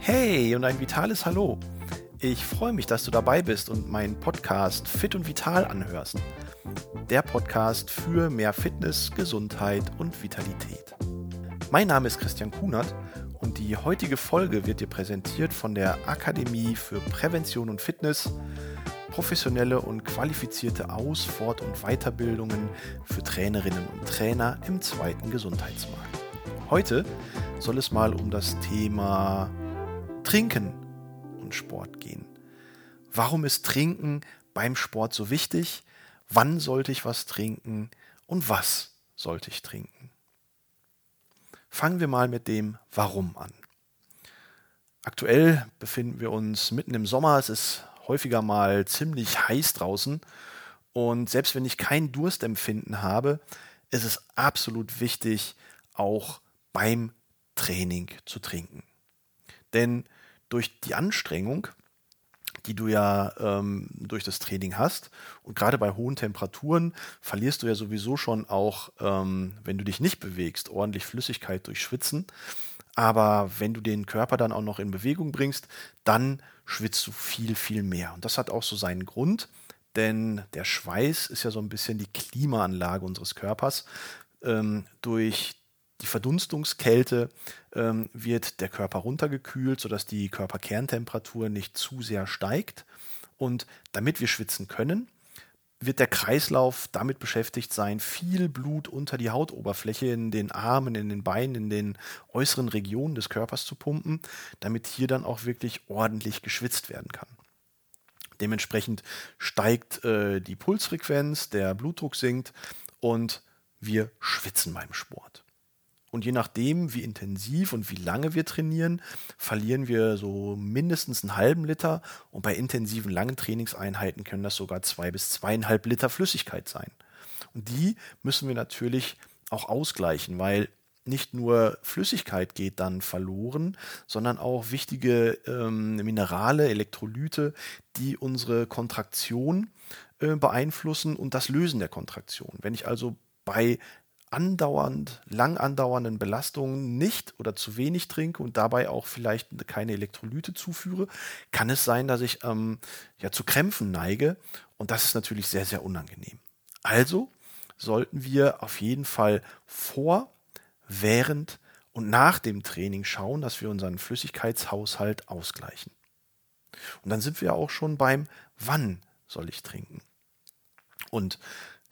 Hey und ein vitales Hallo. Ich freue mich, dass du dabei bist und meinen Podcast Fit und Vital anhörst. Der Podcast für mehr Fitness, Gesundheit und Vitalität. Mein Name ist Christian Kunert und die heutige Folge wird dir präsentiert von der Akademie für Prävention und Fitness, professionelle und qualifizierte Aus-, Fort- und Weiterbildungen für Trainerinnen und Trainer im zweiten Gesundheitsmarkt. Heute soll es mal um das Thema Trinken und Sport gehen. Warum ist Trinken beim Sport so wichtig? Wann sollte ich was trinken und was sollte ich trinken? Fangen wir mal mit dem Warum an. Aktuell befinden wir uns mitten im Sommer. Es ist häufiger mal ziemlich heiß draußen. Und selbst wenn ich kein Durstempfinden habe, ist es absolut wichtig, auch beim Training zu trinken. Denn durch die Anstrengung, die du ja ähm, durch das Training hast, und gerade bei hohen Temperaturen verlierst du ja sowieso schon auch, ähm, wenn du dich nicht bewegst, ordentlich Flüssigkeit durch Schwitzen. Aber wenn du den Körper dann auch noch in Bewegung bringst, dann schwitzt du viel, viel mehr. Und das hat auch so seinen Grund, denn der Schweiß ist ja so ein bisschen die Klimaanlage unseres Körpers. Ähm, durch die Verdunstungskälte ähm, wird der Körper runtergekühlt, sodass die Körperkerntemperatur nicht zu sehr steigt. Und damit wir schwitzen können, wird der Kreislauf damit beschäftigt sein, viel Blut unter die Hautoberfläche in den Armen, in den Beinen, in den äußeren Regionen des Körpers zu pumpen, damit hier dann auch wirklich ordentlich geschwitzt werden kann. Dementsprechend steigt äh, die Pulsfrequenz, der Blutdruck sinkt und wir schwitzen beim Sport. Und je nachdem, wie intensiv und wie lange wir trainieren, verlieren wir so mindestens einen halben Liter. Und bei intensiven langen Trainingseinheiten können das sogar zwei bis zweieinhalb Liter Flüssigkeit sein. Und die müssen wir natürlich auch ausgleichen, weil nicht nur Flüssigkeit geht dann verloren, sondern auch wichtige ähm, Minerale, Elektrolyte, die unsere Kontraktion äh, beeinflussen und das Lösen der Kontraktion. Wenn ich also bei andauernd, lang andauernden Belastungen nicht oder zu wenig trinke und dabei auch vielleicht keine Elektrolyte zuführe, kann es sein, dass ich ähm, ja zu Krämpfen neige und das ist natürlich sehr, sehr unangenehm. Also sollten wir auf jeden Fall vor, während und nach dem Training schauen, dass wir unseren Flüssigkeitshaushalt ausgleichen. Und dann sind wir auch schon beim Wann soll ich trinken. Und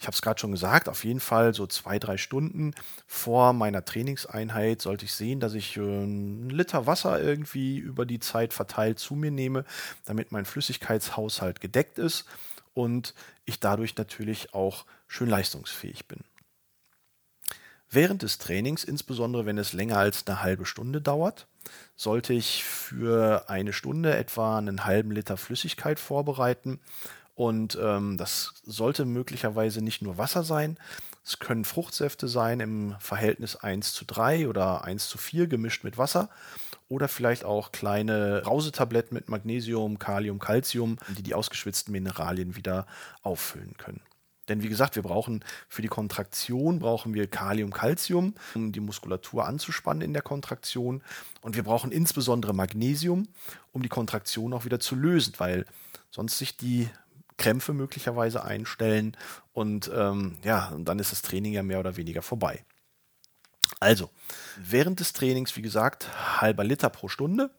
ich habe es gerade schon gesagt, auf jeden Fall so zwei, drei Stunden vor meiner Trainingseinheit sollte ich sehen, dass ich äh, einen Liter Wasser irgendwie über die Zeit verteilt zu mir nehme, damit mein Flüssigkeitshaushalt gedeckt ist und ich dadurch natürlich auch schön leistungsfähig bin. Während des Trainings, insbesondere wenn es länger als eine halbe Stunde dauert, sollte ich für eine Stunde etwa einen halben Liter Flüssigkeit vorbereiten und ähm, das sollte möglicherweise nicht nur Wasser sein, es können Fruchtsäfte sein im Verhältnis 1 zu 3 oder 1 zu 4 gemischt mit Wasser oder vielleicht auch kleine Rausetabletten mit Magnesium, Kalium, Calcium, die die ausgeschwitzten Mineralien wieder auffüllen können. Denn wie gesagt, wir brauchen für die Kontraktion brauchen wir Kalium, Calcium, um die Muskulatur anzuspannen in der Kontraktion. Und wir brauchen insbesondere Magnesium, um die Kontraktion auch wieder zu lösen, weil sonst sich die Krämpfe möglicherweise einstellen und ähm, ja, dann ist das Training ja mehr oder weniger vorbei. Also, während des Trainings, wie gesagt, halber Liter pro Stunde,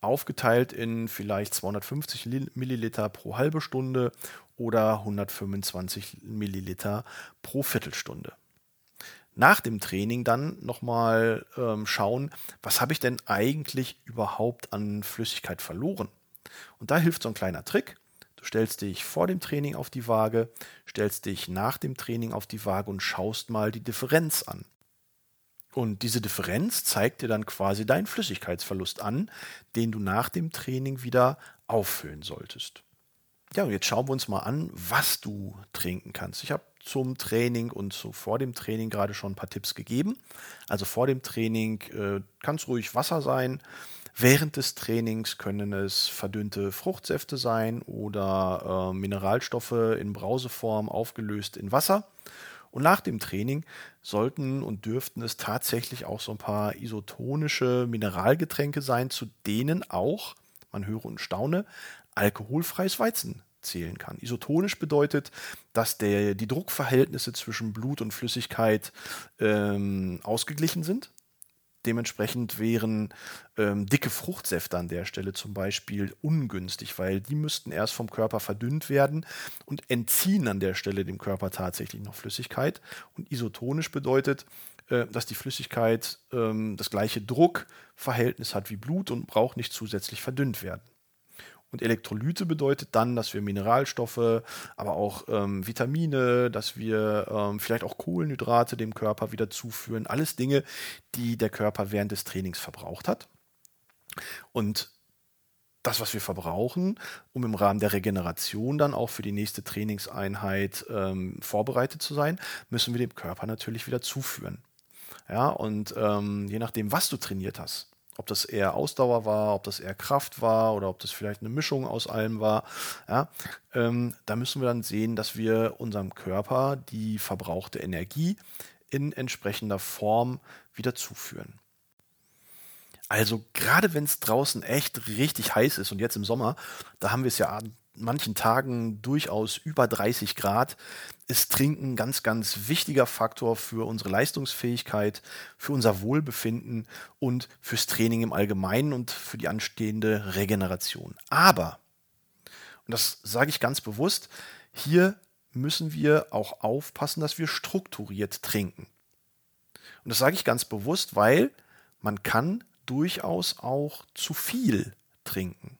aufgeteilt in vielleicht 250 Milliliter pro halbe Stunde oder 125 Milliliter pro Viertelstunde. Nach dem Training dann nochmal ähm, schauen, was habe ich denn eigentlich überhaupt an Flüssigkeit verloren? Und da hilft so ein kleiner Trick. Du stellst dich vor dem Training auf die Waage, stellst dich nach dem Training auf die Waage und schaust mal die Differenz an. Und diese Differenz zeigt dir dann quasi deinen Flüssigkeitsverlust an, den du nach dem Training wieder auffüllen solltest. Ja, und jetzt schauen wir uns mal an, was du trinken kannst. Ich habe zum Training und zu, vor dem Training gerade schon ein paar Tipps gegeben. Also vor dem Training äh, kann es ruhig Wasser sein. Während des Trainings können es verdünnte Fruchtsäfte sein oder äh, Mineralstoffe in Brauseform aufgelöst in Wasser. Und nach dem Training sollten und dürften es tatsächlich auch so ein paar isotonische Mineralgetränke sein, zu denen auch, man höre und staune, alkoholfreies Weizen zählen kann. Isotonisch bedeutet, dass der, die Druckverhältnisse zwischen Blut und Flüssigkeit ähm, ausgeglichen sind. Dementsprechend wären ähm, dicke Fruchtsäfte an der Stelle zum Beispiel ungünstig, weil die müssten erst vom Körper verdünnt werden und entziehen an der Stelle dem Körper tatsächlich noch Flüssigkeit. Und isotonisch bedeutet, äh, dass die Flüssigkeit ähm, das gleiche Druckverhältnis hat wie Blut und braucht nicht zusätzlich verdünnt werden. Und Elektrolyte bedeutet dann, dass wir Mineralstoffe, aber auch ähm, Vitamine, dass wir ähm, vielleicht auch Kohlenhydrate dem Körper wieder zuführen. Alles Dinge, die der Körper während des Trainings verbraucht hat. Und das, was wir verbrauchen, um im Rahmen der Regeneration dann auch für die nächste Trainingseinheit ähm, vorbereitet zu sein, müssen wir dem Körper natürlich wieder zuführen. Ja, und ähm, je nachdem, was du trainiert hast, ob das eher Ausdauer war, ob das eher Kraft war oder ob das vielleicht eine Mischung aus allem war. Ja, ähm, da müssen wir dann sehen, dass wir unserem Körper die verbrauchte Energie in entsprechender Form wieder zuführen. Also gerade wenn es draußen echt richtig heiß ist und jetzt im Sommer, da haben wir es ja manchen Tagen durchaus über 30 Grad, ist Trinken ganz, ganz wichtiger Faktor für unsere Leistungsfähigkeit, für unser Wohlbefinden und fürs Training im Allgemeinen und für die anstehende Regeneration. Aber, und das sage ich ganz bewusst, hier müssen wir auch aufpassen, dass wir strukturiert trinken. Und das sage ich ganz bewusst, weil man kann durchaus auch zu viel trinken.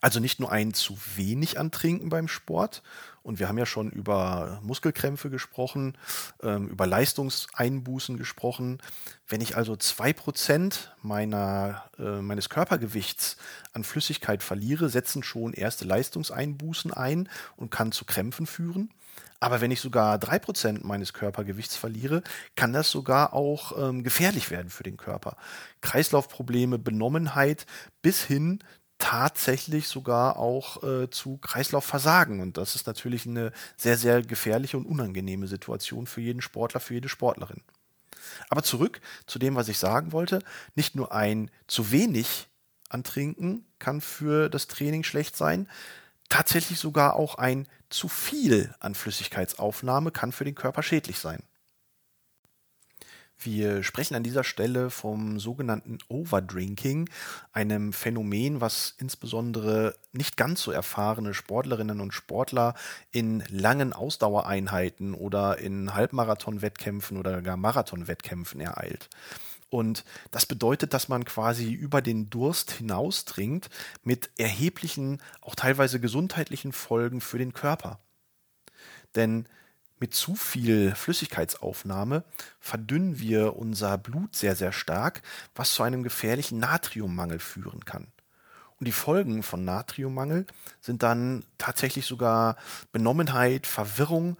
Also nicht nur ein zu wenig an Trinken beim Sport. Und wir haben ja schon über Muskelkrämpfe gesprochen, ähm, über Leistungseinbußen gesprochen. Wenn ich also zwei Prozent meiner, äh, meines Körpergewichts an Flüssigkeit verliere, setzen schon erste Leistungseinbußen ein und kann zu Krämpfen führen. Aber wenn ich sogar drei Prozent meines Körpergewichts verliere, kann das sogar auch ähm, gefährlich werden für den Körper. Kreislaufprobleme, Benommenheit bis hin tatsächlich sogar auch äh, zu Kreislaufversagen. Und das ist natürlich eine sehr, sehr gefährliche und unangenehme Situation für jeden Sportler, für jede Sportlerin. Aber zurück zu dem, was ich sagen wollte. Nicht nur ein zu wenig an Trinken kann für das Training schlecht sein, tatsächlich sogar auch ein zu viel an Flüssigkeitsaufnahme kann für den Körper schädlich sein. Wir sprechen an dieser Stelle vom sogenannten Overdrinking, einem Phänomen, was insbesondere nicht ganz so erfahrene Sportlerinnen und Sportler in langen Ausdauereinheiten oder in Halbmarathon-Wettkämpfen oder gar Marathon-Wettkämpfen ereilt. Und das bedeutet, dass man quasi über den Durst hinaus trinkt mit erheblichen, auch teilweise gesundheitlichen Folgen für den Körper. Denn mit zu viel Flüssigkeitsaufnahme verdünnen wir unser Blut sehr, sehr stark, was zu einem gefährlichen Natriummangel führen kann. Und die Folgen von Natriummangel sind dann tatsächlich sogar Benommenheit, Verwirrung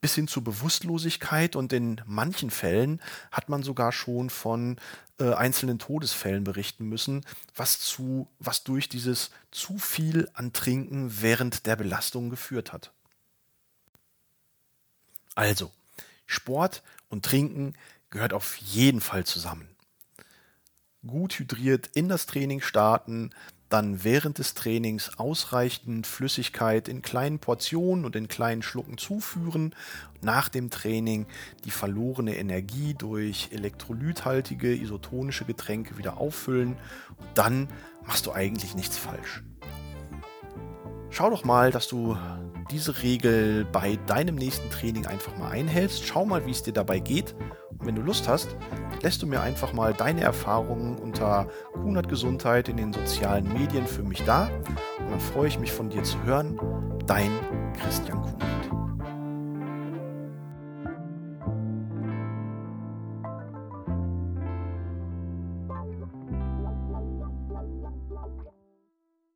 bis hin zu Bewusstlosigkeit und in manchen Fällen hat man sogar schon von äh, einzelnen Todesfällen berichten müssen, was zu was durch dieses zu viel an Trinken während der Belastung geführt hat. Also, Sport und Trinken gehört auf jeden Fall zusammen. Gut hydriert in das Training starten, dann während des Trainings ausreichend Flüssigkeit in kleinen Portionen und in kleinen Schlucken zuführen, nach dem Training die verlorene Energie durch elektrolythaltige isotonische Getränke wieder auffüllen und dann machst du eigentlich nichts falsch. Schau doch mal, dass du diese Regel bei deinem nächsten Training einfach mal einhältst. Schau mal, wie es dir dabei geht. Und wenn du Lust hast, lässt du mir einfach mal deine Erfahrungen unter Kunert Gesundheit in den sozialen Medien für mich da. Und dann freue ich mich von dir zu hören. Dein Christian Kuhn.